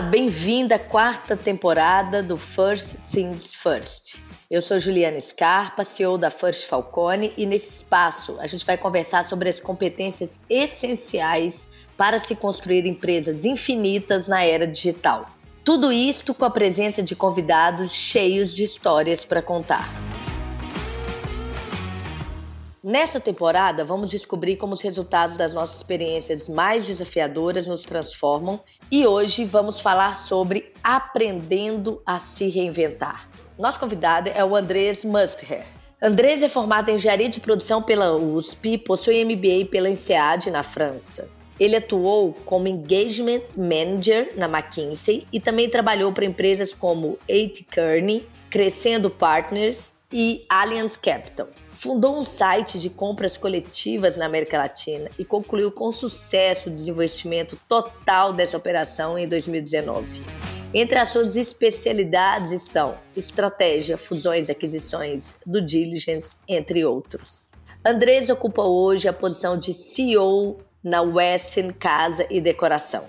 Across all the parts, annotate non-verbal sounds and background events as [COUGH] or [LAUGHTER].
Bem-vinda à quarta temporada do First Things First. Eu sou Juliana Scarpa, CEO da First Falcone, e nesse espaço a gente vai conversar sobre as competências essenciais para se construir empresas infinitas na era digital. Tudo isto com a presença de convidados cheios de histórias para contar. Nessa temporada, vamos descobrir como os resultados das nossas experiências mais desafiadoras nos transformam e hoje vamos falar sobre aprendendo a se reinventar. Nosso convidado é o Andrés Musther. Andrés é formado em engenharia de produção pela USP possui MBA pela INSEAD na França. Ele atuou como Engagement Manager na McKinsey e também trabalhou para empresas como A.T. Kearney, Crescendo Partners e Allianz Capital. Fundou um site de compras coletivas na América Latina e concluiu com sucesso o desinvestimento total dessa operação em 2019. Entre as suas especialidades estão estratégia, fusões, aquisições, do diligence, entre outros. Andrés ocupa hoje a posição de CEO na Westin Casa e Decoração.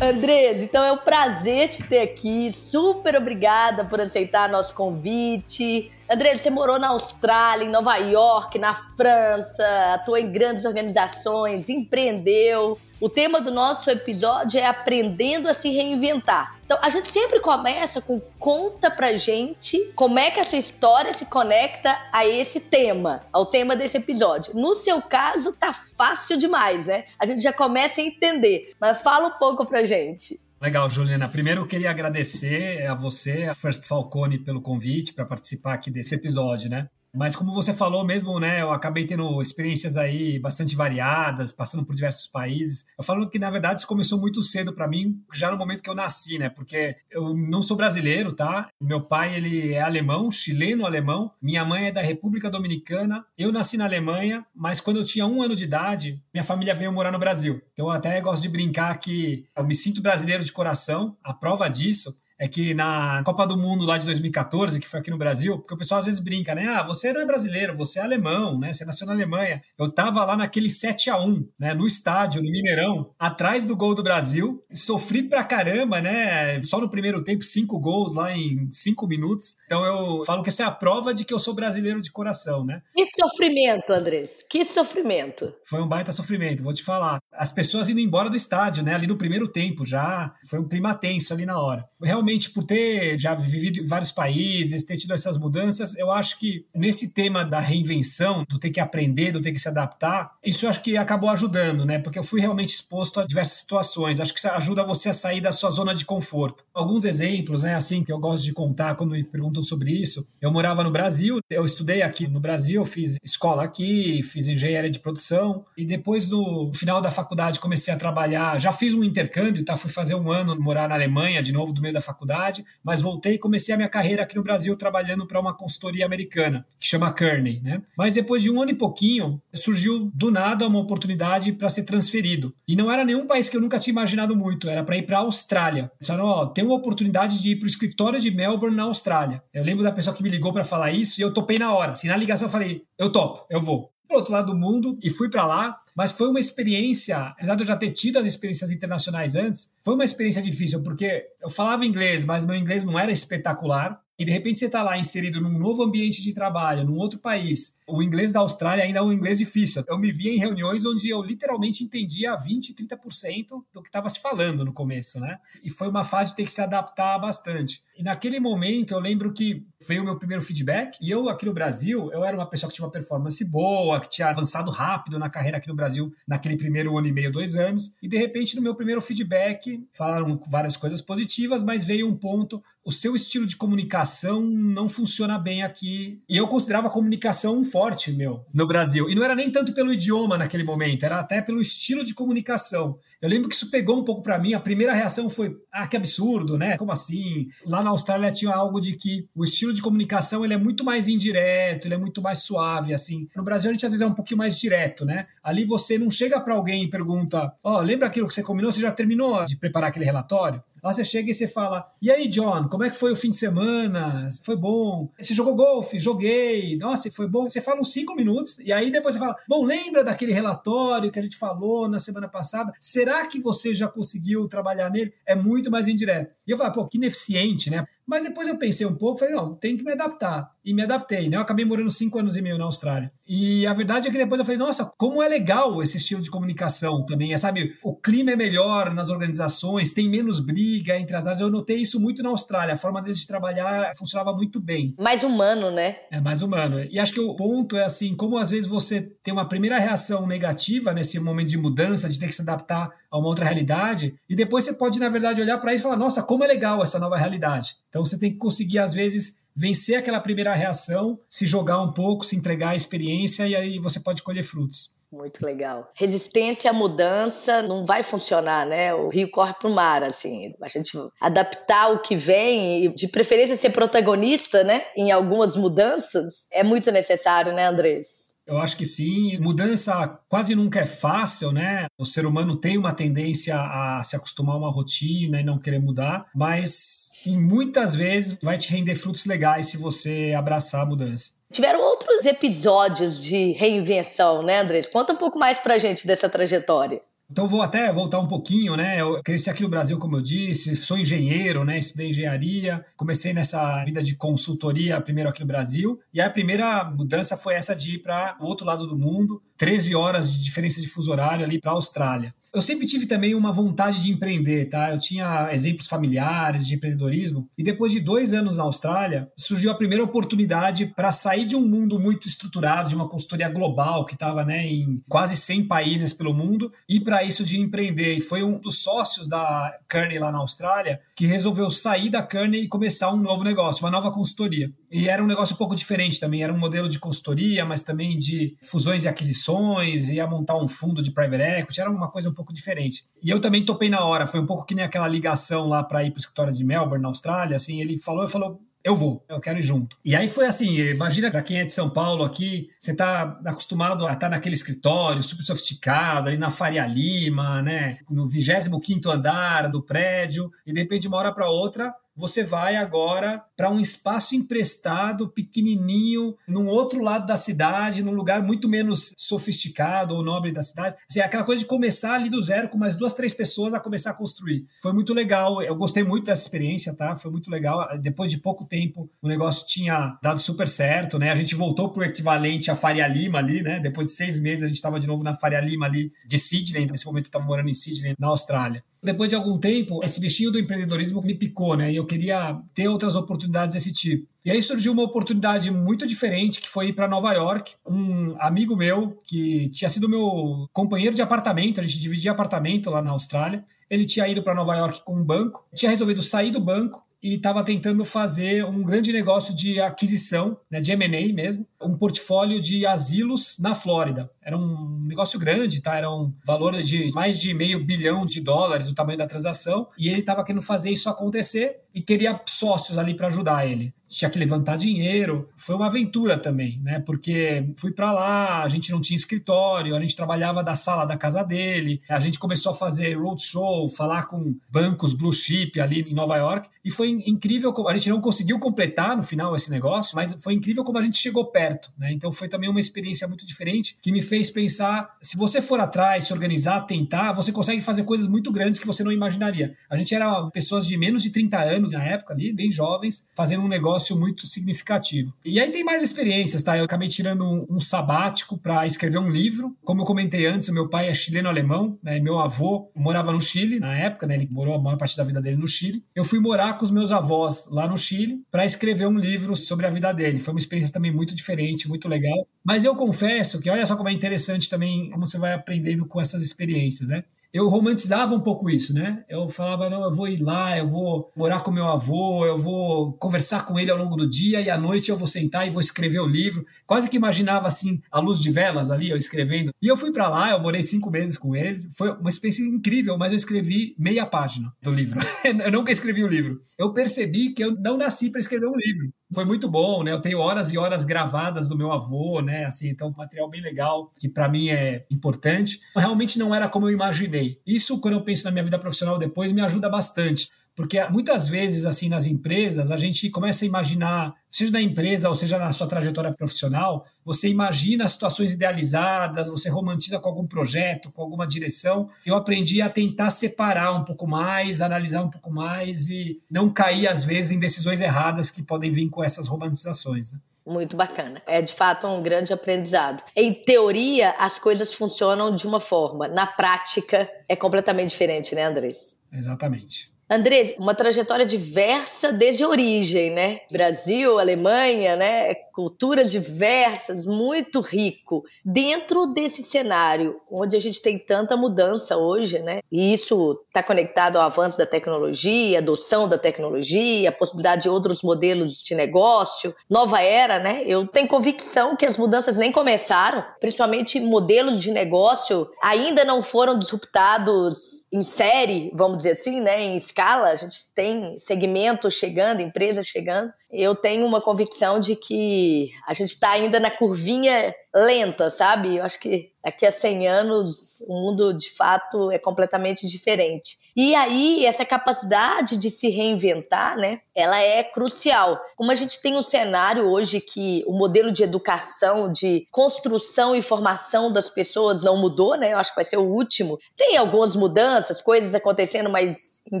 Andrés, então é um prazer te ter aqui. Super obrigada por aceitar nosso convite. Andrés, você morou na Austrália, em Nova York, na França, atuou em grandes organizações, empreendeu. O tema do nosso episódio é aprendendo a se reinventar. Então, a gente sempre começa com conta pra gente como é que a sua história se conecta a esse tema, ao tema desse episódio. No seu caso, tá fácil demais, né? A gente já começa a entender, mas fala um pouco pra gente. Legal, Juliana. Primeiro eu queria agradecer a você, a First Falcone, pelo convite para participar aqui desse episódio, né? Mas como você falou mesmo, né, eu acabei tendo experiências aí bastante variadas, passando por diversos países. Eu falo que na verdade isso começou muito cedo para mim, já no momento que eu nasci, né? Porque eu não sou brasileiro, tá? Meu pai, ele é alemão, chileno-alemão. Minha mãe é da República Dominicana. Eu nasci na Alemanha, mas quando eu tinha um ano de idade, minha família veio morar no Brasil. Então eu até gosto de brincar que eu me sinto brasileiro de coração. A prova disso é que na Copa do Mundo lá de 2014, que foi aqui no Brasil, porque o pessoal às vezes brinca, né? Ah, você não é brasileiro, você é alemão, né? Você nasceu na Alemanha. Eu tava lá naquele 7 a 1 né? No estádio, no Mineirão, atrás do gol do Brasil. Sofri pra caramba, né? Só no primeiro tempo, cinco gols lá em cinco minutos. Então eu falo que essa é a prova de que eu sou brasileiro de coração, né? Que sofrimento, Andrés. Que sofrimento. Foi um baita sofrimento, vou te falar. As pessoas indo embora do estádio, né? Ali no primeiro tempo já. Foi um clima tenso ali na hora. Realmente por ter já vivido em vários países, ter tido essas mudanças, eu acho que nesse tema da reinvenção, do ter que aprender, do ter que se adaptar, isso eu acho que acabou ajudando, né? Porque eu fui realmente exposto a diversas situações. Acho que isso ajuda você a sair da sua zona de conforto. Alguns exemplos, né, assim, que eu gosto de contar quando me perguntam sobre isso. Eu morava no Brasil, eu estudei aqui no Brasil, fiz escola aqui, fiz engenharia de produção, e depois, no final da faculdade, comecei a trabalhar. Já fiz um intercâmbio, tá? Fui fazer um ano morar na Alemanha, de novo, do meio da faculdade faculdade, mas voltei e comecei a minha carreira aqui no Brasil trabalhando para uma consultoria americana, que chama Kearney, né? Mas depois de um ano e pouquinho, surgiu do nada uma oportunidade para ser transferido. E não era nenhum país que eu nunca tinha imaginado muito, era para ir para a Austrália. Eles falaram, ó, tem uma oportunidade de ir para o escritório de Melbourne na Austrália. Eu lembro da pessoa que me ligou para falar isso e eu topei na hora. Assim, na ligação eu falei, eu topo, eu vou para outro lado do mundo e fui para lá, mas foi uma experiência, apesar de eu já ter tido as experiências internacionais antes, foi uma experiência difícil, porque eu falava inglês, mas meu inglês não era espetacular. E de repente você está lá inserido num novo ambiente de trabalho, num outro país. O inglês da Austrália ainda é um inglês difícil. Eu me via em reuniões onde eu literalmente entendia 20, 30% do que estava se falando no começo, né? E foi uma fase de ter que se adaptar bastante. E naquele momento eu lembro que veio o meu primeiro feedback e eu aqui no Brasil, eu era uma pessoa que tinha uma performance boa, que tinha avançado rápido na carreira aqui no Brasil naquele primeiro ano e meio, dois anos. E de repente no meu primeiro feedback falaram várias coisas positivas, mas veio um ponto, o seu estilo de comunicação não funciona bem aqui. E eu considerava a comunicação forte, meu, no Brasil. E não era nem tanto pelo idioma naquele momento, era até pelo estilo de comunicação. Eu lembro que isso pegou um pouco para mim. A primeira reação foi: ah, que absurdo, né? Como assim? Lá na Austrália tinha algo de que o estilo de comunicação ele é muito mais indireto, ele é muito mais suave, assim. No Brasil a gente às vezes é um pouquinho mais direto, né? Ali você não chega para alguém e pergunta: ó, oh, lembra aquilo que você combinou? Você já terminou de preparar aquele relatório? Lá você chega e você fala: E aí, John, como é que foi o fim de semana? Foi bom? Você jogou golfe? Joguei. Nossa, foi bom. Você fala uns cinco minutos e aí depois você fala, bom, lembra daquele relatório que a gente falou na semana passada? Será que você já conseguiu trabalhar nele? É muito mais indireto. E eu falo, pô, que ineficiente, né? example Mas depois eu pensei um pouco, falei, não, tem que me adaptar. E me adaptei, né? Eu acabei morando cinco anos e meio na Austrália. E a verdade é que depois eu falei, nossa, como é legal esse estilo de comunicação também. É, sabe, o clima é melhor nas organizações, tem menos briga entre as áreas. Eu notei isso muito na Austrália. A forma deles de trabalhar funcionava muito bem. Mais humano, né? É mais humano. E acho que o ponto é assim, como às vezes você tem uma primeira reação negativa nesse momento de mudança, de ter que se adaptar a uma outra realidade, e depois você pode, na verdade, olhar para isso e falar, nossa, como é legal essa nova realidade. Então você tem que conseguir, às vezes, vencer aquela primeira reação, se jogar um pouco, se entregar à experiência e aí você pode colher frutos. Muito legal. Resistência à mudança não vai funcionar, né? O rio corre para o mar, assim. A gente adaptar o que vem e, de preferência, ser protagonista, né? Em algumas mudanças é muito necessário, né, Andrés? Eu acho que sim. Mudança quase nunca é fácil, né? O ser humano tem uma tendência a se acostumar a uma rotina e não querer mudar, mas muitas vezes vai te render frutos legais se você abraçar a mudança. Tiveram outros episódios de reinvenção, né, Andrés? Conta um pouco mais pra gente dessa trajetória. Então vou até voltar um pouquinho, né? Eu cresci aqui no Brasil, como eu disse, sou engenheiro, né? Estudei engenharia, comecei nessa vida de consultoria primeiro aqui no Brasil, e a primeira mudança foi essa de ir para o outro lado do mundo, 13 horas de diferença de fuso horário ali para a Austrália. Eu sempre tive também uma vontade de empreender, tá? Eu tinha exemplos familiares de empreendedorismo e depois de dois anos na Austrália surgiu a primeira oportunidade para sair de um mundo muito estruturado, de uma consultoria global que estava né, em quase 100 países pelo mundo e para isso de empreender. E foi um dos sócios da Kearney lá na Austrália que resolveu sair da Kearney e começar um novo negócio, uma nova consultoria. E era um negócio um pouco diferente também, era um modelo de consultoria, mas também de fusões e aquisições, ia montar um fundo de private equity, era uma coisa um pouco diferente. E eu também topei na hora, foi um pouco que nem aquela ligação lá para ir para o escritório de Melbourne, na Austrália, assim, ele falou, eu falou, eu vou, eu quero ir junto. E aí foi assim, imagina para quem é de São Paulo aqui, você tá acostumado a estar tá naquele escritório super sofisticado, ali na Faria Lima, né, no 25º andar do prédio, e de repente de uma hora para outra você vai agora para um espaço emprestado, pequenininho, num outro lado da cidade, num lugar muito menos sofisticado ou nobre da cidade. Assim, aquela coisa de começar ali do zero com mais duas, três pessoas a começar a construir. Foi muito legal. Eu gostei muito dessa experiência, tá? Foi muito legal. Depois de pouco tempo, o negócio tinha dado super certo, né? A gente voltou para o equivalente a Faria Lima ali, né? Depois de seis meses, a gente estava de novo na Faria Lima ali de Sydney. Nesse momento, eu estava morando em Sydney, na Austrália. Depois de algum tempo, esse bichinho do empreendedorismo me picou, né? E eu queria ter outras oportunidades desse tipo. E aí surgiu uma oportunidade muito diferente, que foi ir para Nova York. Um amigo meu, que tinha sido meu companheiro de apartamento, a gente dividia apartamento lá na Austrália. Ele tinha ido para Nova York com um banco, tinha resolvido sair do banco e estava tentando fazer um grande negócio de aquisição, né, de M&A mesmo, um portfólio de asilos na Flórida. Era um negócio grande, tá? Era um valor de mais de meio bilhão de dólares o tamanho da transação, e ele estava querendo fazer isso acontecer e queria sócios ali para ajudar ele tinha que levantar dinheiro. Foi uma aventura também, né? Porque fui para lá, a gente não tinha escritório, a gente trabalhava da sala da casa dele, a gente começou a fazer roadshow, falar com bancos blue chip ali em Nova York, e foi incrível como a gente não conseguiu completar no final esse negócio, mas foi incrível como a gente chegou perto, né? Então foi também uma experiência muito diferente que me fez pensar, se você for atrás, se organizar, tentar, você consegue fazer coisas muito grandes que você não imaginaria. A gente era pessoas de menos de 30 anos na época ali, bem jovens, fazendo um negócio muito significativo. E aí tem mais experiências, tá? Eu acabei tirando um, um sabático para escrever um livro. Como eu comentei antes, meu pai é chileno-alemão, né? Meu avô morava no Chile na época, né? Ele morou a maior parte da vida dele no Chile. Eu fui morar com os meus avós lá no Chile para escrever um livro sobre a vida dele. Foi uma experiência também muito diferente, muito legal. Mas eu confesso que olha só como é interessante também como você vai aprendendo com essas experiências, né? eu romantizava um pouco isso, né? Eu falava, não, eu vou ir lá, eu vou morar com meu avô, eu vou conversar com ele ao longo do dia e à noite eu vou sentar e vou escrever o livro. Quase que imaginava assim, a luz de velas ali, eu escrevendo. E eu fui para lá, eu morei cinco meses com eles. Foi uma experiência incrível, mas eu escrevi meia página do livro. [LAUGHS] eu nunca escrevi o um livro. Eu percebi que eu não nasci para escrever um livro foi muito bom, né? Eu tenho horas e horas gravadas do meu avô, né? Assim, então, um material bem legal, que para mim é importante. Realmente não era como eu imaginei. Isso, quando eu penso na minha vida profissional depois, me ajuda bastante. Porque muitas vezes, assim, nas empresas, a gente começa a imaginar, seja na empresa ou seja na sua trajetória profissional, você imagina situações idealizadas, você romantiza com algum projeto, com alguma direção. Eu aprendi a tentar separar um pouco mais, analisar um pouco mais e não cair, às vezes, em decisões erradas que podem vir com essas romantizações. Né? Muito bacana. É de fato um grande aprendizado. Em teoria, as coisas funcionam de uma forma, na prática é completamente diferente, né, Andrés? Exatamente. Andrés, uma trajetória diversa desde a origem, né? Brasil, Alemanha, né? Culturas diversas, muito rico. Dentro desse cenário, onde a gente tem tanta mudança hoje, né? E isso está conectado ao avanço da tecnologia, adoção da tecnologia, a possibilidade de outros modelos de negócio, nova era, né? Eu tenho convicção que as mudanças nem começaram, principalmente modelos de negócio ainda não foram disruptados em série, vamos dizer assim, né? Em escala, a gente tem segmentos chegando, empresas chegando. Eu tenho uma convicção de que a gente está ainda na curvinha lenta, sabe? Eu acho que daqui a 100 anos o mundo de fato é completamente diferente. E aí essa capacidade de se reinventar, né? Ela é crucial. Como a gente tem um cenário hoje que o modelo de educação, de construção e formação das pessoas não mudou, né? Eu acho que vai ser o último. Tem algumas mudanças, coisas acontecendo, mas em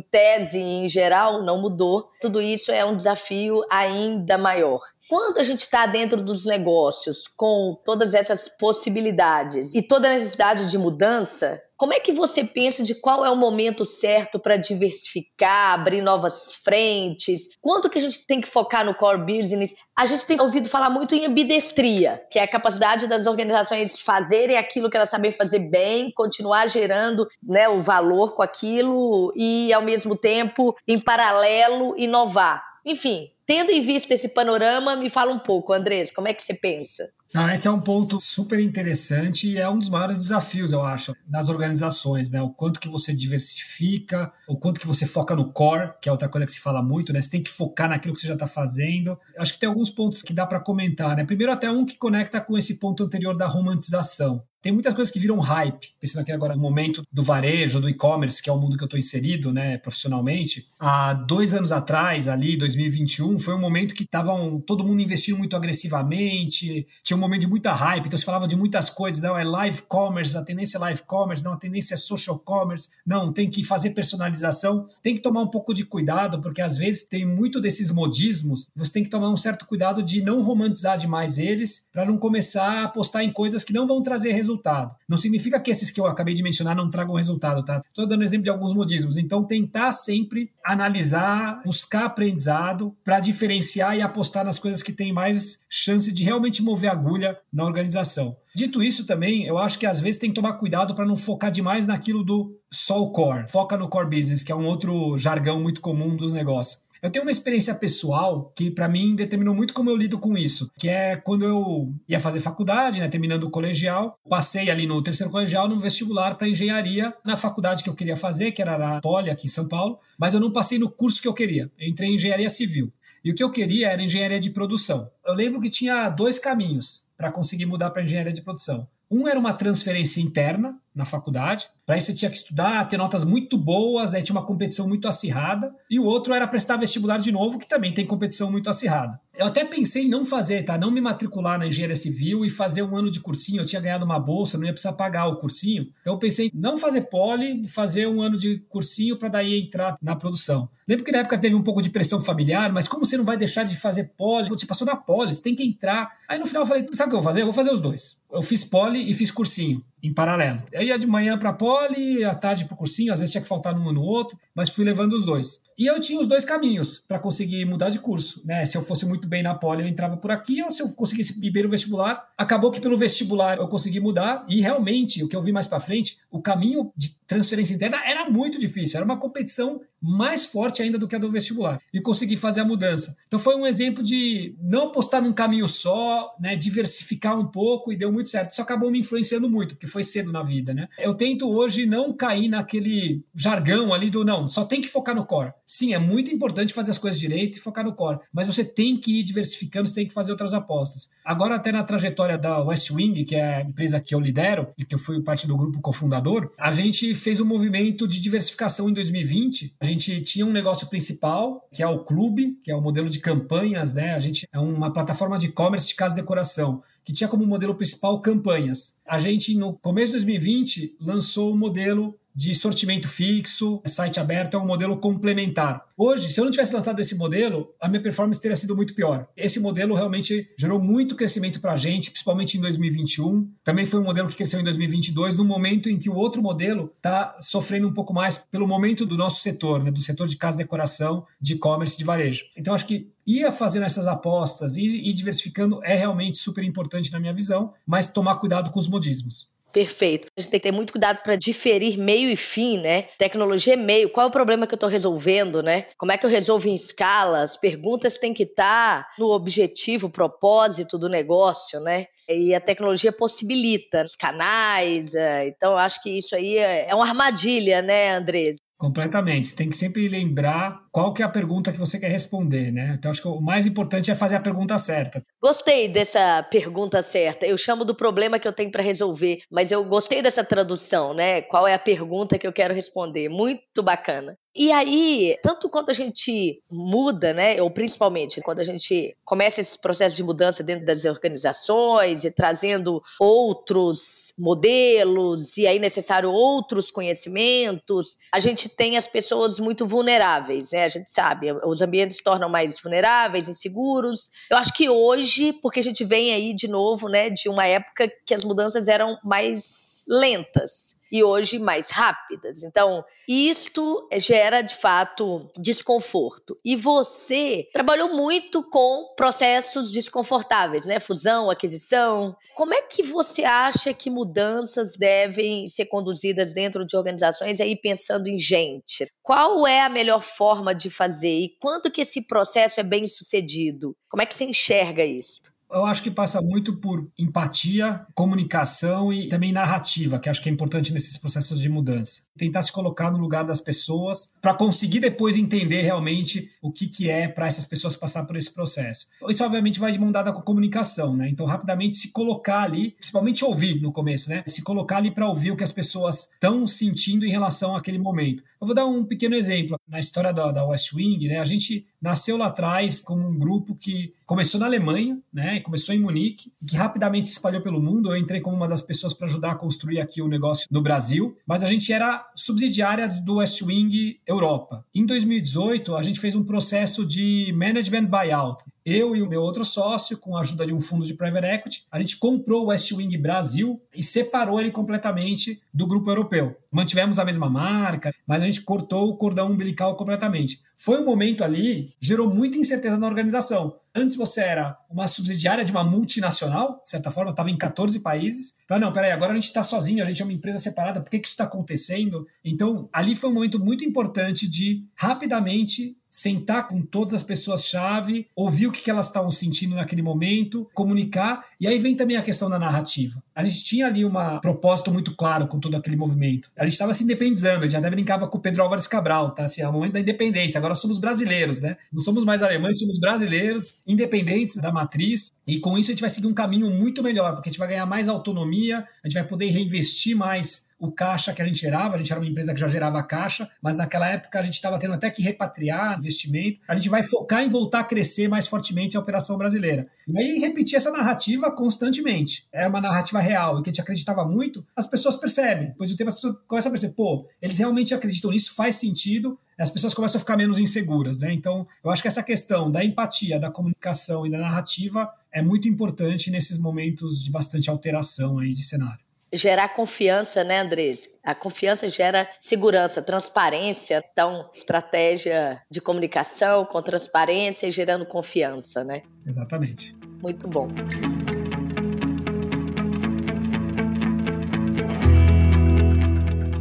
tese, em geral, não mudou. Tudo isso é um desafio ainda maior. Quando a gente está dentro dos negócios com todas essas possibilidades e toda a necessidade de mudança, como é que você pensa de qual é o momento certo para diversificar, abrir novas frentes? Quanto que a gente tem que focar no core business? A gente tem ouvido falar muito em ambidestria, que é a capacidade das organizações fazerem aquilo que elas sabem fazer bem, continuar gerando né, o valor com aquilo e, ao mesmo tempo, em paralelo, inovar. Enfim, tendo em vista esse panorama, me fala um pouco, Andrés, como é que você pensa? Ah, esse é um ponto super interessante e é um dos maiores desafios, eu acho, nas organizações, né? O quanto que você diversifica, o quanto que você foca no core, que é outra coisa que se fala muito, né? Você tem que focar naquilo que você já está fazendo. Acho que tem alguns pontos que dá para comentar, né? Primeiro, até um que conecta com esse ponto anterior da romantização. Tem muitas coisas que viram hype, pensando aqui agora no momento do varejo, do e-commerce, que é o mundo que eu estou inserido, né, profissionalmente. Há dois anos atrás, ali, 2021, foi um momento que estavam todo mundo investindo muito agressivamente, tinha um momento de muita hype, então se falava de muitas coisas, não, é live commerce, a tendência é live commerce, não, a tendência é social commerce, não, tem que fazer personalização, tem que tomar um pouco de cuidado, porque às vezes tem muito desses modismos, você tem que tomar um certo cuidado de não romantizar demais eles, para não começar a apostar em coisas que não vão trazer resultados resultado. Não significa que esses que eu acabei de mencionar não tragam resultado, tá? Estou dando exemplo de alguns modismos. Então, tentar sempre analisar, buscar aprendizado para diferenciar e apostar nas coisas que têm mais chance de realmente mover agulha na organização. Dito isso também, eu acho que às vezes tem que tomar cuidado para não focar demais naquilo do só o core. Foca no core business, que é um outro jargão muito comum dos negócios. Eu tenho uma experiência pessoal que, para mim, determinou muito como eu lido com isso, que é quando eu ia fazer faculdade, né, terminando o colegial, passei ali no terceiro colegial no vestibular para engenharia na faculdade que eu queria fazer, que era na Poli, aqui em São Paulo, mas eu não passei no curso que eu queria. Eu entrei em engenharia civil. E o que eu queria era engenharia de produção. Eu lembro que tinha dois caminhos para conseguir mudar para engenharia de produção. Um era uma transferência interna na faculdade, para isso você tinha que estudar, ter notas muito boas, aí tinha uma competição muito acirrada, e o outro era prestar vestibular de novo, que também tem competição muito acirrada. Eu até pensei em não fazer, tá? Não me matricular na engenharia civil e fazer um ano de cursinho. Eu tinha ganhado uma bolsa, não ia precisar pagar o cursinho. Então eu pensei em não fazer poli e fazer um ano de cursinho para daí entrar na produção. Lembro que na época teve um pouco de pressão familiar, mas como você não vai deixar de fazer poli? Você passou na poli, você tem que entrar. Aí no final eu falei, sabe o que eu vou fazer? Eu vou fazer os dois. Eu fiz poli e fiz cursinho em paralelo. Eu ia de manhã para poli, à tarde para o cursinho, às vezes tinha que faltar num no outro, mas fui levando os dois. E eu tinha os dois caminhos para conseguir mudar de curso, né? Se eu fosse muito bem na poli, eu entrava por aqui, ou se eu conseguisse ir bem no vestibular, acabou que pelo vestibular eu consegui mudar, e realmente, o que eu vi mais para frente, o caminho de transferência interna era muito difícil, era uma competição mais forte ainda do que a do vestibular, e consegui fazer a mudança. Então foi um exemplo de não apostar num caminho só, né? Diversificar um pouco, e deu muito certo. Isso acabou me influenciando muito, porque foi cedo na vida, né? Eu tento hoje não cair naquele jargão ali do não, só tem que focar no core. Sim, é muito importante fazer as coisas direito e focar no core, mas você tem que ir diversificando, você tem que fazer outras apostas. Agora, até na trajetória da West Wing, que é a empresa que eu lidero e que eu fui parte do grupo cofundador, a gente fez um movimento de diversificação em 2020. A gente tinha um negócio principal, que é o clube, que é o modelo de campanhas, né? A gente é uma plataforma de e-commerce de casa de decoração que tinha como modelo principal campanhas. A gente, no começo de 2020, lançou o modelo de sortimento fixo, site aberto, é um modelo complementar. Hoje, se eu não tivesse lançado esse modelo, a minha performance teria sido muito pior. Esse modelo realmente gerou muito crescimento para a gente, principalmente em 2021. Também foi um modelo que cresceu em 2022, no momento em que o outro modelo está sofrendo um pouco mais pelo momento do nosso setor, né, do setor de casa decoração, de e-commerce, de varejo. Então, acho que ia fazendo essas apostas e diversificando é realmente super importante na minha visão, mas tomar cuidado com os modismos. Perfeito. A gente tem que ter muito cuidado para diferir meio e fim, né? Tecnologia é meio. Qual é o problema que eu estou resolvendo, né? Como é que eu resolvo em escala? As perguntas têm que estar tá no objetivo, propósito do negócio, né? E a tecnologia possibilita os canais. É, então, acho que isso aí é, é uma armadilha, né, Andrés? Completamente. Você tem que sempre lembrar qual que é a pergunta que você quer responder, né? Então, acho que o mais importante é fazer a pergunta certa. Gostei dessa pergunta certa. Eu chamo do problema que eu tenho para resolver, mas eu gostei dessa tradução, né? Qual é a pergunta que eu quero responder? Muito bacana. E aí, tanto quando a gente muda, né, ou principalmente quando a gente começa esse processo de mudança dentro das organizações e trazendo outros modelos e aí necessário outros conhecimentos, a gente tem as pessoas muito vulneráveis, né? A gente sabe, os ambientes se tornam mais vulneráveis, inseguros. Eu acho que hoje, porque a gente vem aí de novo, né, de uma época que as mudanças eram mais lentas e hoje mais rápidas. Então, isto gera de fato desconforto. E você trabalhou muito com processos desconfortáveis, né? Fusão, aquisição. Como é que você acha que mudanças devem ser conduzidas dentro de organizações aí pensando em gente? Qual é a melhor forma de fazer e quando que esse processo é bem sucedido? Como é que você enxerga isso? Eu acho que passa muito por empatia, comunicação e também narrativa, que acho que é importante nesses processos de mudança. Tentar se colocar no lugar das pessoas para conseguir depois entender realmente o que, que é para essas pessoas passar por esse processo. Isso, obviamente, vai de mão dada com a comunicação, né? Então, rapidamente se colocar ali, principalmente ouvir no começo, né? Se colocar ali para ouvir o que as pessoas estão sentindo em relação àquele momento. Eu vou dar um pequeno exemplo. Na história da, da West Wing, né? A gente nasceu lá atrás como um grupo que começou na Alemanha, né? Começou em Munique, que rapidamente se espalhou pelo mundo. Eu entrei como uma das pessoas para ajudar a construir aqui o negócio no Brasil, mas a gente era subsidiária do West Wing Europa. Em 2018, a gente fez um processo de management buyout. Eu e o meu outro sócio, com a ajuda de um fundo de private equity, a gente comprou o West Wing Brasil e separou ele completamente do grupo europeu. Mantivemos a mesma marca, mas a gente cortou o cordão umbilical completamente. Foi um momento ali, gerou muita incerteza na organização. Antes você era uma subsidiária de uma multinacional, de certa forma, estava em 14 países. Ah, não, peraí, agora a gente está sozinho, a gente é uma empresa separada, por que, que isso está acontecendo? Então, ali foi um momento muito importante de rapidamente sentar com todas as pessoas-chave, ouvir o que, que elas estavam sentindo naquele momento, comunicar, e aí vem também a questão da narrativa. A gente tinha ali um propósito muito claro com todo aquele movimento. A gente estava se independizando, a gente até brincava com o Pedro Álvares Cabral, tá? Assim, é o momento da independência, agora somos brasileiros, né? Não somos mais alemães, somos brasileiros, independentes da matriz, e com isso a gente vai seguir um caminho muito melhor, porque a gente vai ganhar mais autonomia, a gente vai poder reinvestir mais o caixa que a gente gerava, a gente era uma empresa que já gerava caixa, mas naquela época a gente estava tendo até que repatriar investimento. A gente vai focar em voltar a crescer mais fortemente a operação brasileira. E aí repetir essa narrativa constantemente. É uma narrativa real e que a gente acreditava muito, as pessoas percebem. Depois do tempo as pessoas começam a perceber, pô, eles realmente acreditam nisso, faz sentido, as pessoas começam a ficar menos inseguras, né? Então, eu acho que essa questão da empatia, da comunicação e da narrativa é muito importante nesses momentos de bastante alteração aí de cenário gerar confiança, né, Andrés? A confiança gera segurança, transparência. Então, estratégia de comunicação com transparência e gerando confiança, né? Exatamente. Muito bom.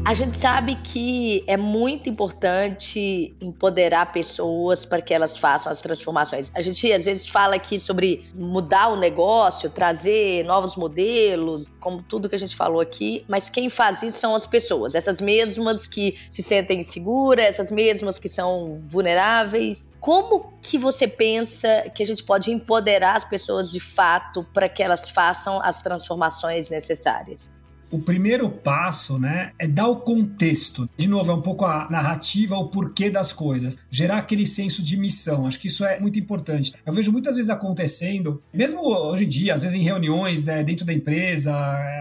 A gente sabe que é muito importante empoderar pessoas para que elas façam as transformações. A gente às vezes fala aqui sobre mudar o negócio, trazer novos modelos, como tudo que a gente falou aqui, mas quem faz isso são as pessoas, essas mesmas que se sentem inseguras, essas mesmas que são vulneráveis. Como que você pensa que a gente pode empoderar as pessoas de fato para que elas façam as transformações necessárias? O primeiro passo, né, é dar o contexto. De novo, é um pouco a narrativa, o porquê das coisas. Gerar aquele senso de missão. Acho que isso é muito importante. Eu vejo muitas vezes acontecendo, mesmo hoje em dia, às vezes em reuniões, né, dentro da empresa,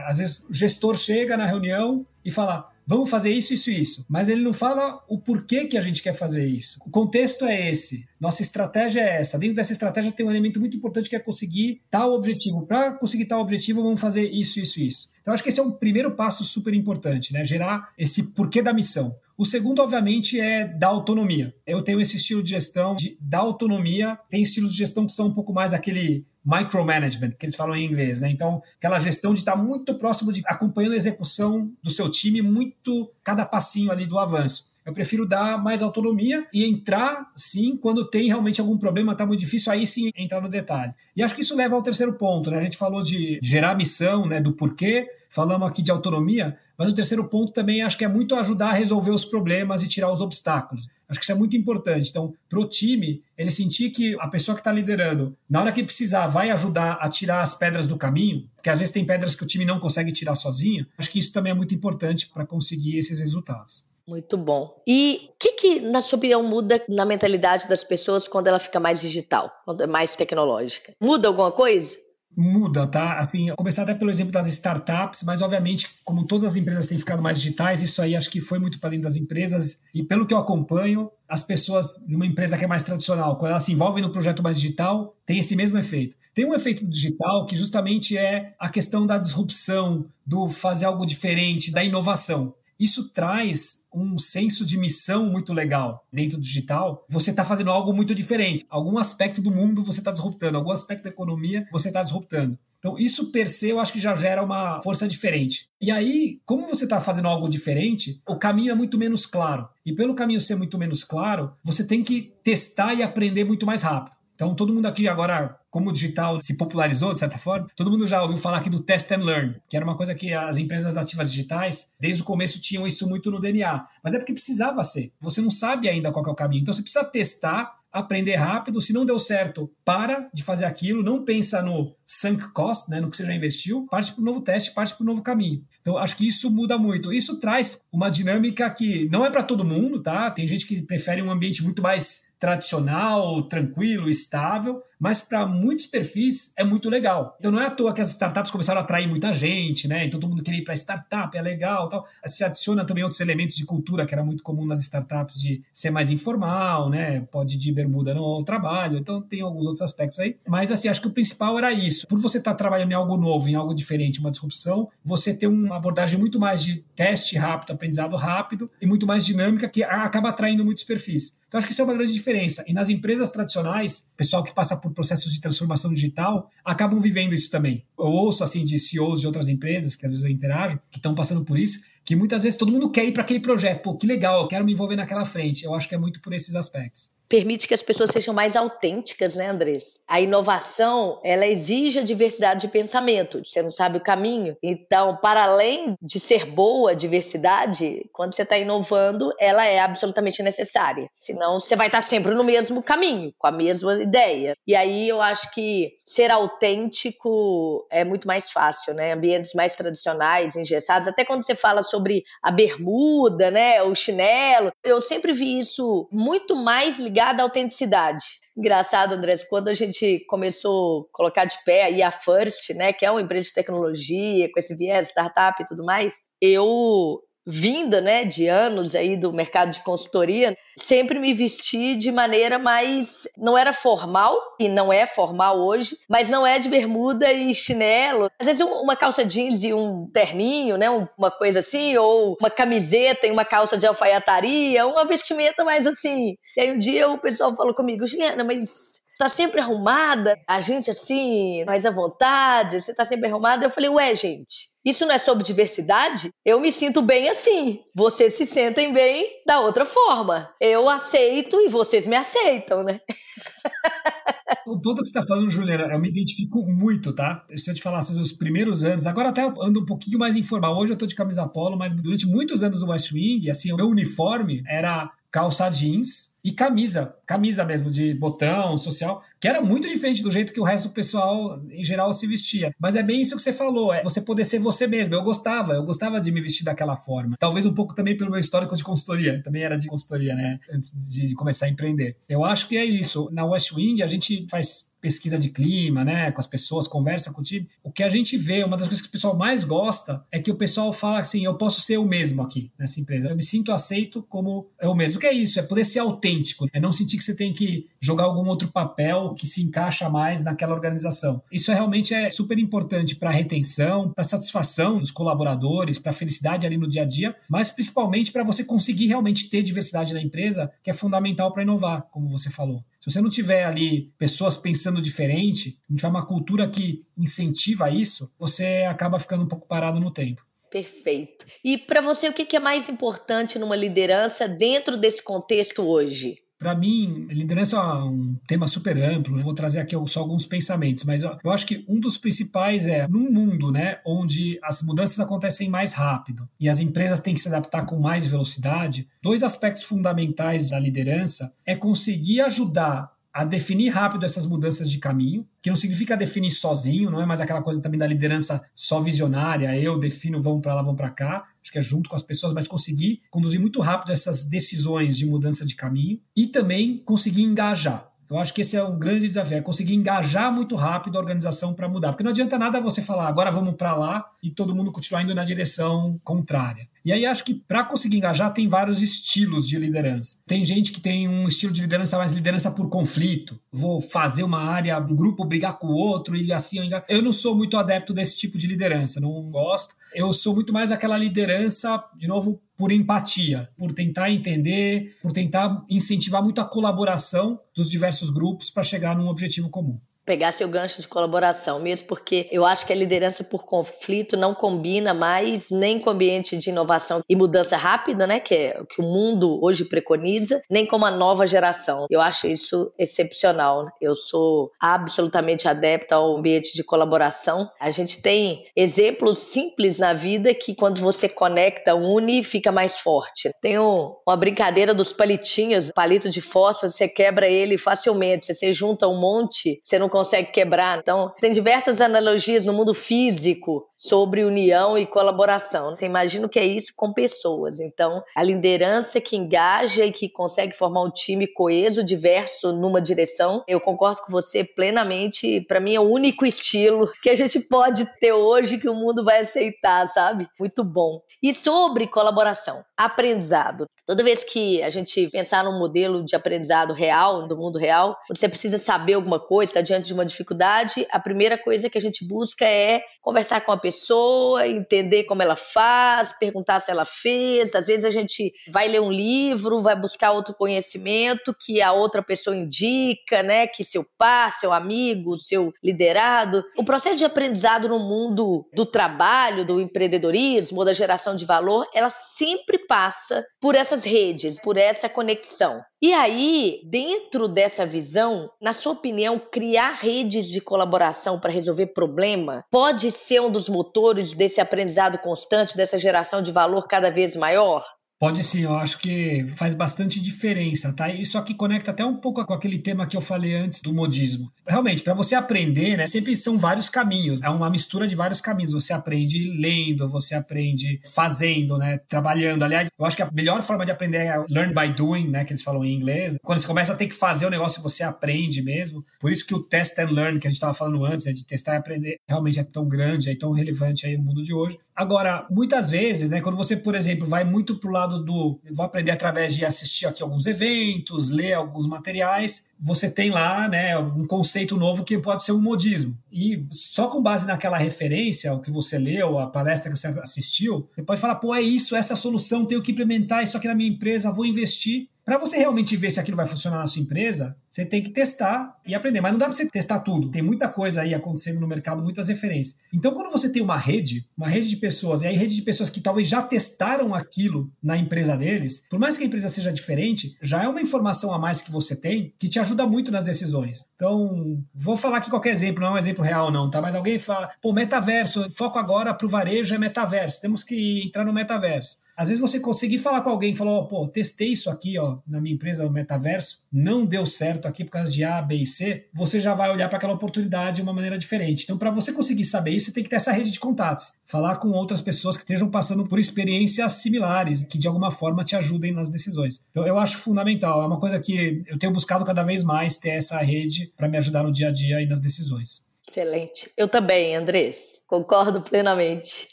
às vezes o gestor chega na reunião e fala: vamos fazer isso, isso isso. Mas ele não fala o porquê que a gente quer fazer isso. O contexto é esse. Nossa estratégia é essa. Dentro dessa estratégia tem um elemento muito importante que é conseguir tal objetivo. Para conseguir tal objetivo, vamos fazer isso, isso, isso. Então, acho que esse é um primeiro passo super importante, né? Gerar esse porquê da missão. O segundo, obviamente, é dar autonomia. Eu tenho esse estilo de gestão de dar autonomia. Tem estilos de gestão que são um pouco mais aquele micromanagement, que eles falam em inglês, né? Então, aquela gestão de estar muito próximo de acompanhando a execução do seu time, muito cada passinho ali do avanço. Eu prefiro dar mais autonomia e entrar, sim, quando tem realmente algum problema, está muito difícil, aí sim entrar no detalhe. E acho que isso leva ao terceiro ponto, né? A gente falou de gerar missão, né? Do porquê, falamos aqui de autonomia, mas o terceiro ponto também acho que é muito ajudar a resolver os problemas e tirar os obstáculos. Acho que isso é muito importante. Então, para o time, ele sentir que a pessoa que está liderando, na hora que precisar, vai ajudar a tirar as pedras do caminho, porque às vezes tem pedras que o time não consegue tirar sozinho. Acho que isso também é muito importante para conseguir esses resultados. Muito bom. E o que, que, na sua opinião, muda na mentalidade das pessoas quando ela fica mais digital, quando é mais tecnológica? Muda alguma coisa? Muda, tá? Assim, começar até pelo exemplo das startups, mas obviamente, como todas as empresas têm ficado mais digitais, isso aí acho que foi muito para dentro das empresas. E pelo que eu acompanho, as pessoas de uma empresa que é mais tradicional, quando elas se envolvem no projeto mais digital, tem esse mesmo efeito. Tem um efeito digital que justamente é a questão da disrupção, do fazer algo diferente, da inovação isso traz um senso de missão muito legal dentro do digital. Você está fazendo algo muito diferente. Algum aspecto do mundo você está disruptando, algum aspecto da economia você está disruptando. Então, isso per se eu acho que já gera uma força diferente. E aí, como você está fazendo algo diferente, o caminho é muito menos claro. E pelo caminho ser muito menos claro, você tem que testar e aprender muito mais rápido. Então, todo mundo aqui agora, como o digital se popularizou, de certa forma, todo mundo já ouviu falar aqui do test and learn, que era uma coisa que as empresas nativas digitais, desde o começo, tinham isso muito no DNA. Mas é porque precisava ser. Você não sabe ainda qual é o caminho. Então, você precisa testar aprender rápido. Se não deu certo, para de fazer aquilo, não pensa no sunk cost, né, no que você já investiu, parte para o novo teste, parte para o novo caminho. Então, acho que isso muda muito. Isso traz uma dinâmica que não é para todo mundo, tá? Tem gente que prefere um ambiente muito mais tradicional, tranquilo, estável, mas para muitos perfis é muito legal. Então não é à toa que as startups começaram a atrair muita gente, né? Então todo mundo queria ir para startup, é legal, tal. Se adiciona também outros elementos de cultura que era muito comum nas startups de ser mais informal, né? Pode de bermuda no trabalho, então tem alguns outros aspectos aí. Mas assim, acho que o principal era isso. Por você estar tá trabalhando em algo novo, em algo diferente, uma disrupção, você ter uma abordagem muito mais de teste rápido, aprendizado rápido e muito mais dinâmica que acaba atraindo muitos perfis. Então, acho que isso é uma grande diferença. E nas empresas tradicionais, pessoal que passa por processos de transformação digital acabam vivendo isso também. Eu ouço assim de CEOs de outras empresas, que às vezes eu interajo, que estão passando por isso, que muitas vezes todo mundo quer ir para aquele projeto. Pô, que legal, eu quero me envolver naquela frente. Eu acho que é muito por esses aspectos permite que as pessoas sejam mais autênticas, né, Andrés? A inovação, ela exige a diversidade de pensamento. Você não sabe o caminho. Então, para além de ser boa a diversidade, quando você está inovando, ela é absolutamente necessária. Senão, você vai estar sempre no mesmo caminho, com a mesma ideia. E aí, eu acho que ser autêntico é muito mais fácil, né? Ambientes mais tradicionais, engessados. Até quando você fala sobre a bermuda, né, o chinelo, eu sempre vi isso muito mais ligado ligada à autenticidade. Engraçado, André, quando a gente começou a colocar de pé aí a First, né, que é uma empresa de tecnologia, com esse viés, startup e tudo mais, eu vinda, né, de anos aí do mercado de consultoria, sempre me vesti de maneira mais não era formal e não é formal hoje, mas não é de bermuda e chinelo. Às vezes uma calça jeans e um terninho, né, uma coisa assim, ou uma camiseta e uma calça de alfaiataria, uma vestimenta mais assim. E aí um dia o pessoal falou comigo, Juliana, mas tá sempre arrumada, a gente assim, mais à vontade, você tá sempre arrumada. Eu falei, ué, gente, isso não é sobre diversidade? Eu me sinto bem assim. Vocês se sentem bem da outra forma. Eu aceito e vocês me aceitam, né? [LAUGHS] O ponto que você está falando, Juliana, eu me identifico muito, tá? Se eu te falasse os primeiros anos, agora até ando um pouquinho mais informal. Hoje eu tô de camisa polo, mas durante muitos anos no West Wing, assim, o meu uniforme era calça jeans e camisa, camisa mesmo de botão social, que era muito diferente do jeito que o resto do pessoal em geral se vestia. Mas é bem isso que você falou, é você poder ser você mesmo. Eu gostava, eu gostava de me vestir daquela forma. Talvez um pouco também pelo meu histórico de consultoria, também era de consultoria, né, antes de começar a empreender. Eu acho que é isso. Na West Wing a gente faz pesquisa de clima, né, com as pessoas, conversa com o time. O que a gente vê, uma das coisas que o pessoal mais gosta é que o pessoal fala assim: eu posso ser o mesmo aqui nessa empresa. Eu me sinto aceito como o mesmo. O que é isso? É poder ser autêntico, é não sentir que você tem que jogar algum outro papel que se encaixa mais naquela organização. Isso é, realmente é super importante para a retenção, para a satisfação dos colaboradores, para a felicidade ali no dia a dia, mas principalmente para você conseguir realmente ter diversidade na empresa, que é fundamental para inovar, como você falou. Se você não tiver ali pessoas pensando diferente, não tiver uma cultura que incentiva isso, você acaba ficando um pouco parado no tempo. Perfeito. E para você, o que é mais importante numa liderança dentro desse contexto hoje? Para mim, liderança é um tema super amplo. Eu vou trazer aqui só alguns pensamentos, mas eu acho que um dos principais é num mundo, né, onde as mudanças acontecem mais rápido e as empresas têm que se adaptar com mais velocidade. Dois aspectos fundamentais da liderança é conseguir ajudar a definir rápido essas mudanças de caminho, que não significa definir sozinho, não é mais aquela coisa também da liderança só visionária, eu defino, vamos para lá, vamos para cá, acho que é junto com as pessoas, mas conseguir conduzir muito rápido essas decisões de mudança de caminho e também conseguir engajar. Eu acho que esse é um grande desafio, é conseguir engajar muito rápido a organização para mudar. Porque não adianta nada você falar, agora vamos para lá e todo mundo continuar indo na direção contrária. E aí acho que para conseguir engajar tem vários estilos de liderança. Tem gente que tem um estilo de liderança mais liderança por conflito. Vou fazer uma área, um grupo brigar com o outro e assim. Eu não sou muito adepto desse tipo de liderança, não gosto. Eu sou muito mais aquela liderança, de novo, por empatia, por tentar entender, por tentar incentivar muito a colaboração dos diversos grupos para chegar num objetivo comum pegar seu gancho de colaboração, mesmo porque eu acho que a liderança por conflito não combina mais nem com o ambiente de inovação e mudança rápida, né, que é o que o mundo hoje preconiza, nem com a nova geração. Eu acho isso excepcional. Eu sou absolutamente adepta ao ambiente de colaboração. A gente tem exemplos simples na vida que quando você conecta, une, fica mais forte. Tem uma brincadeira dos palitinhos, palito de fósforo, você quebra ele facilmente. Você junta um monte, você não consegue quebrar. Então, tem diversas analogias no mundo físico sobre união e colaboração. Você imagina o que é isso com pessoas. Então, a liderança que engaja e que consegue formar um time coeso, diverso numa direção, eu concordo com você plenamente. Para mim, é o único estilo que a gente pode ter hoje que o mundo vai aceitar, sabe? Muito bom. E sobre colaboração, aprendizado. Toda vez que a gente pensar num modelo de aprendizado real, do mundo real, você precisa saber alguma coisa, está diante de uma dificuldade, a primeira coisa que a gente busca é conversar com a pessoa, entender como ela faz, perguntar se ela fez. Às vezes a gente vai ler um livro, vai buscar outro conhecimento que a outra pessoa indica, né? Que seu pai, seu amigo, seu liderado. O processo de aprendizado no mundo do trabalho, do empreendedorismo, da geração de valor, ela sempre passa por essas redes, por essa conexão. E aí, dentro dessa visão, na sua opinião, criar redes de colaboração para resolver problema pode ser um dos motores desse aprendizado constante, dessa geração de valor cada vez maior? Pode sim, eu acho que faz bastante diferença, tá? Isso aqui conecta até um pouco com aquele tema que eu falei antes do modismo. Realmente, para você aprender, né, sempre são vários caminhos, é uma mistura de vários caminhos. Você aprende lendo, você aprende fazendo, né, trabalhando. Aliás, eu acho que a melhor forma de aprender é learn by doing, né, que eles falam em inglês. Quando você começa a ter que fazer o negócio, você aprende mesmo. Por isso que o test and learn, que a gente estava falando antes, né, de testar e aprender, realmente é tão grande, é tão relevante aí no mundo de hoje. Agora, muitas vezes, né, quando você, por exemplo, vai muito pro lado lado do vou aprender através de assistir aqui alguns eventos, ler alguns materiais, você tem lá né, um conceito novo que pode ser um modismo. E só com base naquela referência, o que você leu, a palestra que você assistiu, você pode falar, pô, é isso, essa solução, tenho que implementar isso aqui na minha empresa, vou investir Para você realmente ver se aquilo vai funcionar na sua empresa, você tem que testar e aprender. Mas não dá para você testar tudo. Tem muita coisa aí acontecendo no mercado, muitas referências. Então, quando você tem uma rede, uma rede de pessoas, e aí rede de pessoas que talvez já testaram aquilo na empresa deles, por mais que a empresa seja diferente, já é uma informação a mais que você tem que te ajuda muito nas decisões. Então, vou falar aqui qualquer exemplo, não é um exemplo real não, tá? Mas alguém fala, pô, metaverso, foco agora para o varejo é metaverso, temos que entrar no metaverso. Às vezes você conseguir falar com alguém que falou, pô, testei isso aqui, ó, na minha empresa, o metaverso, não deu certo aqui por causa de A, B e C, você já vai olhar para aquela oportunidade de uma maneira diferente. Então, para você conseguir saber isso, você tem que ter essa rede de contatos, falar com outras pessoas que estejam passando por experiências similares, que de alguma forma te ajudem nas decisões. Então, eu acho fundamental, é uma coisa que eu tenho buscado cada vez mais ter essa rede para me ajudar no dia a dia e nas decisões. Excelente. Eu também, Andrés. Concordo plenamente.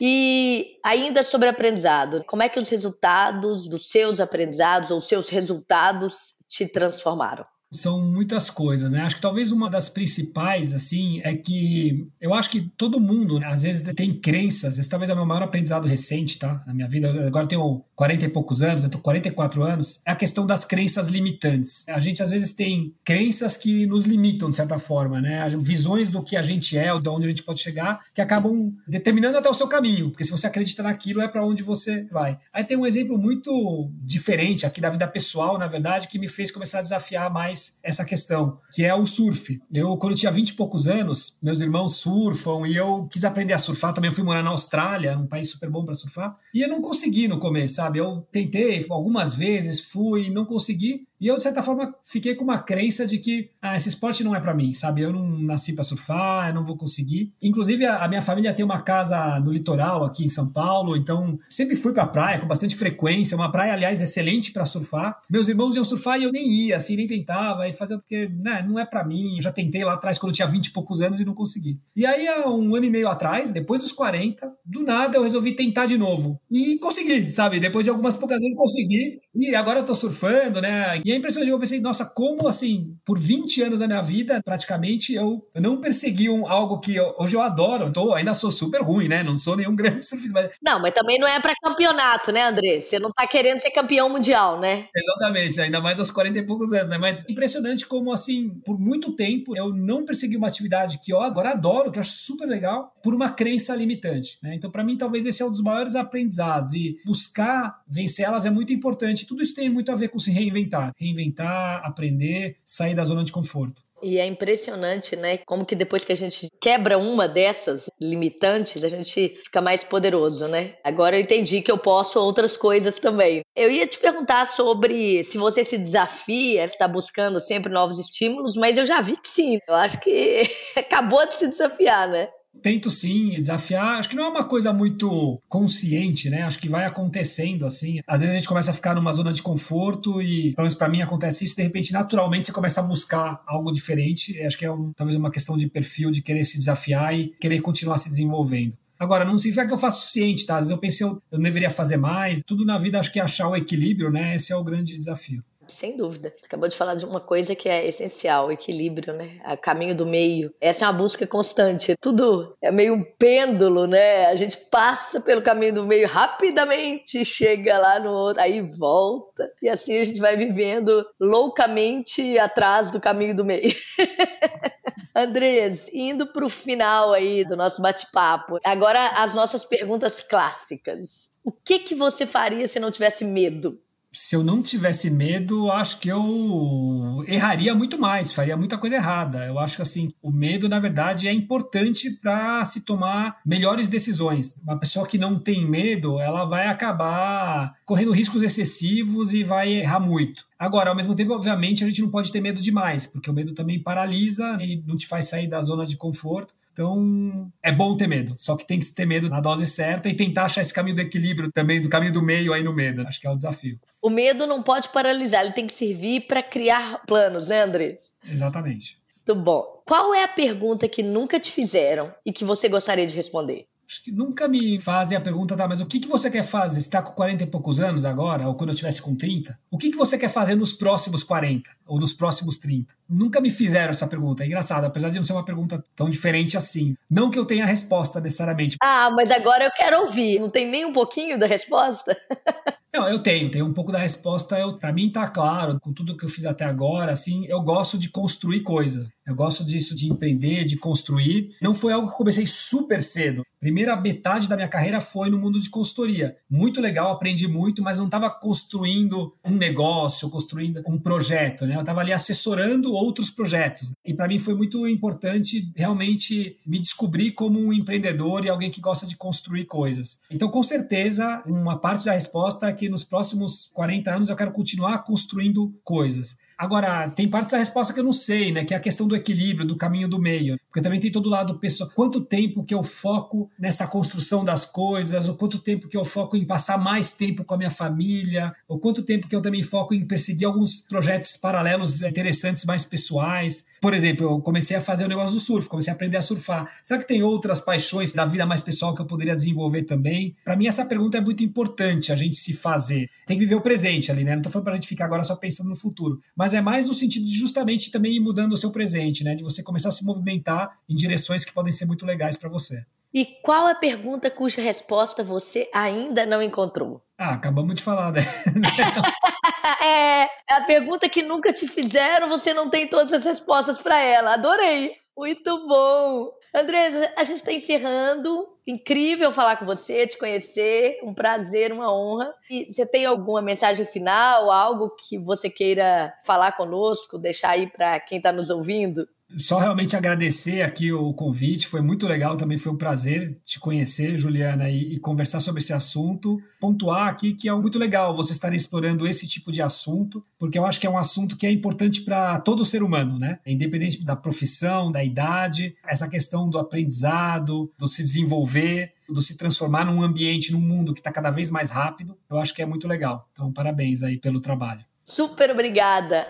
E ainda sobre aprendizado, como é que os resultados dos seus aprendizados ou seus resultados te transformaram? São muitas coisas, né? Acho que talvez uma das principais, assim, é que eu acho que todo mundo, né, às vezes, tem crenças. Esse talvez é o meu maior aprendizado recente, tá? Na minha vida. Agora eu tenho 40 e poucos anos, eu tô 44 anos. É a questão das crenças limitantes. A gente, às vezes, tem crenças que nos limitam, de certa forma, né? Visões do que a gente é, de onde a gente pode chegar, que acabam determinando até o seu caminho. Porque se você acredita naquilo, é para onde você vai. Aí tem um exemplo muito diferente aqui da vida pessoal, na verdade, que me fez começar a desafiar mais mais essa questão, que é o surf. Eu, quando tinha 20 e poucos anos, meus irmãos surfam e eu quis aprender a surfar. Também fui morar na Austrália, um país super bom para surfar. E eu não consegui no começo, sabe? Eu tentei algumas vezes, fui, não consegui. E eu, de certa forma, fiquei com uma crença de que ah, esse esporte não é para mim, sabe? Eu não nasci para surfar, eu não vou conseguir. Inclusive, a, minha família tem uma casa no litoral aqui em São Paulo, então sempre fui para praia com bastante frequência. Uma praia, aliás, excelente para surfar. Meus irmãos iam surfar e eu nem ia, assim, nem tentava, e fazia porque né, não é para mim. Eu já tentei lá atrás quando eu tinha 20 e poucos anos e não consegui. E aí, há um ano e meio atrás, depois dos 40, do nada eu resolvi tentar de novo. E consegui, sabe? Depois de algumas poucas vezes consegui. E agora eu tô surfando, né? E é impressionante, eu pensei, nossa, como assim, por 20 anos da minha vida, praticamente, eu, eu não persegui um, algo que eu, hoje eu adoro. Tô, ainda sou super ruim, né? Não sou nenhum [LAUGHS] grande surfista. Mas... Não, mas também não é para campeonato, né, André? Você não tá querendo ser campeão mundial, né? Exatamente, ainda mais aos 40 e poucos anos, né? Mas impressionante como, assim, por muito tempo eu não persegui uma atividade que eu agora adoro, que eu acho super legal, por uma crença limitante, né? Então, para mim, talvez esse é um dos maiores aprendizados e buscar vencer elas é muito importante. Tudo isso tem muito a ver com se reinventar. Reinventar, aprender, sair da zona de conforto. E é impressionante, né? Como que depois que a gente quebra uma dessas limitantes, a gente fica mais poderoso, né? Agora eu entendi que eu posso outras coisas também. Eu ia te perguntar sobre se você se desafia, está buscando sempre novos estímulos, mas eu já vi que sim. Eu acho que [LAUGHS] acabou de se desafiar, né? Tento sim desafiar. Acho que não é uma coisa muito consciente, né? Acho que vai acontecendo assim. Às vezes a gente começa a ficar numa zona de conforto e, pelo menos para mim, acontece isso. De repente, naturalmente, você começa a buscar algo diferente. Acho que é um, talvez uma questão de perfil, de querer se desafiar e querer continuar se desenvolvendo. Agora, não significa que eu faço o suficiente, tá? Às vezes eu pensei, eu, eu deveria fazer mais. Tudo na vida acho que é achar o equilíbrio, né? Esse é o grande desafio. Sem dúvida. Acabou de falar de uma coisa que é essencial, equilíbrio, né? O caminho do meio. Essa é uma busca constante. Tudo é meio um pêndulo, né? A gente passa pelo caminho do meio rapidamente, chega lá no outro, aí volta. E assim a gente vai vivendo loucamente atrás do caminho do meio. [LAUGHS] Andrés, indo para o final aí do nosso bate-papo, agora as nossas perguntas clássicas. O que, que você faria se não tivesse medo? Se eu não tivesse medo, acho que eu erraria muito mais, faria muita coisa errada. Eu acho que assim, o medo, na verdade, é importante para se tomar melhores decisões. Uma pessoa que não tem medo, ela vai acabar correndo riscos excessivos e vai errar muito. Agora, ao mesmo tempo, obviamente, a gente não pode ter medo demais, porque o medo também paralisa e não te faz sair da zona de conforto. Então, é bom ter medo, só que tem que ter medo na dose certa e tentar achar esse caminho do equilíbrio também, do caminho do meio aí no medo. Acho que é o desafio. O medo não pode paralisar, ele tem que servir para criar planos, né, Andrés? Exatamente. Muito bom. Qual é a pergunta que nunca te fizeram e que você gostaria de responder? Que nunca me fazem a pergunta, tá, mas o que, que você quer fazer? Você está com 40 e poucos anos agora, ou quando eu estivesse com 30? O que, que você quer fazer nos próximos 40 ou nos próximos 30? Nunca me fizeram essa pergunta. É engraçado, apesar de não ser uma pergunta tão diferente assim. Não que eu tenha a resposta necessariamente. Ah, mas agora eu quero ouvir. Não tem nem um pouquinho da resposta? [LAUGHS] Não, eu tenho, tenho um pouco da resposta. Para mim tá claro, com tudo que eu fiz até agora, assim, eu gosto de construir coisas. Eu gosto disso de empreender, de construir. Não foi algo que eu comecei super cedo. Primeira metade da minha carreira foi no mundo de consultoria. Muito legal, aprendi muito, mas não estava construindo um negócio, construindo um projeto, né? Eu estava ali assessorando outros projetos. E para mim foi muito importante realmente me descobrir como um empreendedor e alguém que gosta de construir coisas. Então, com certeza, uma parte da resposta é que nos próximos 40 anos eu quero continuar construindo coisas. Agora, tem partes da resposta que eu não sei, né? Que é a questão do equilíbrio, do caminho do meio. Porque também tem todo o lado pessoal. Quanto tempo que eu foco nessa construção das coisas, ou quanto tempo que eu foco em passar mais tempo com a minha família, ou quanto tempo que eu também foco em perseguir alguns projetos paralelos interessantes, mais pessoais. Por exemplo, eu comecei a fazer o negócio do surf, comecei a aprender a surfar. Será que tem outras paixões da vida mais pessoal que eu poderia desenvolver também? Para mim, essa pergunta é muito importante a gente se fazer. Tem que viver o presente ali, né? Não tô falando pra gente ficar agora só pensando no futuro. Mas é mais no sentido de justamente também ir mudando o seu presente, né? De você começar a se movimentar em direções que podem ser muito legais para você. E qual a pergunta cuja resposta você ainda não encontrou? Ah, acabamos de falar, né? [LAUGHS] é, a pergunta que nunca te fizeram, você não tem todas as respostas para ela. Adorei. Muito bom. Andresa, a gente está encerrando. Incrível falar com você, te conhecer. Um prazer, uma honra. E você tem alguma mensagem final, algo que você queira falar conosco, deixar aí para quem está nos ouvindo? Só realmente agradecer aqui o convite, foi muito legal, também foi um prazer te conhecer, Juliana, e, e, conversar sobre esse assunto. Pontuar aqui que é muito legal você estar explorando esse tipo de assunto, porque eu acho que é um assunto que é importante para todo ser humano, né? Independente da profissão, da idade, essa questão do aprendizado, do se desenvolver, do se transformar num ambiente, num mundo que está cada vez mais rápido, eu acho que é muito legal. Então, parabéns aí pelo trabalho. Super obrigada.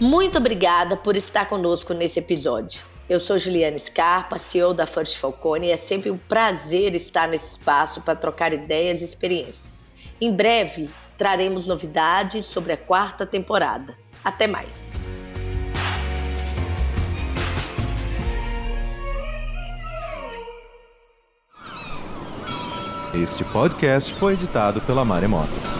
Muito obrigada por estar conosco nesse episódio. Eu sou Juliana Scarpa, CEO da First Falcone, e é sempre um prazer estar nesse espaço para trocar ideias e experiências. Em breve, traremos novidades sobre a quarta temporada. Até mais! Este podcast foi editado pela Maremoto.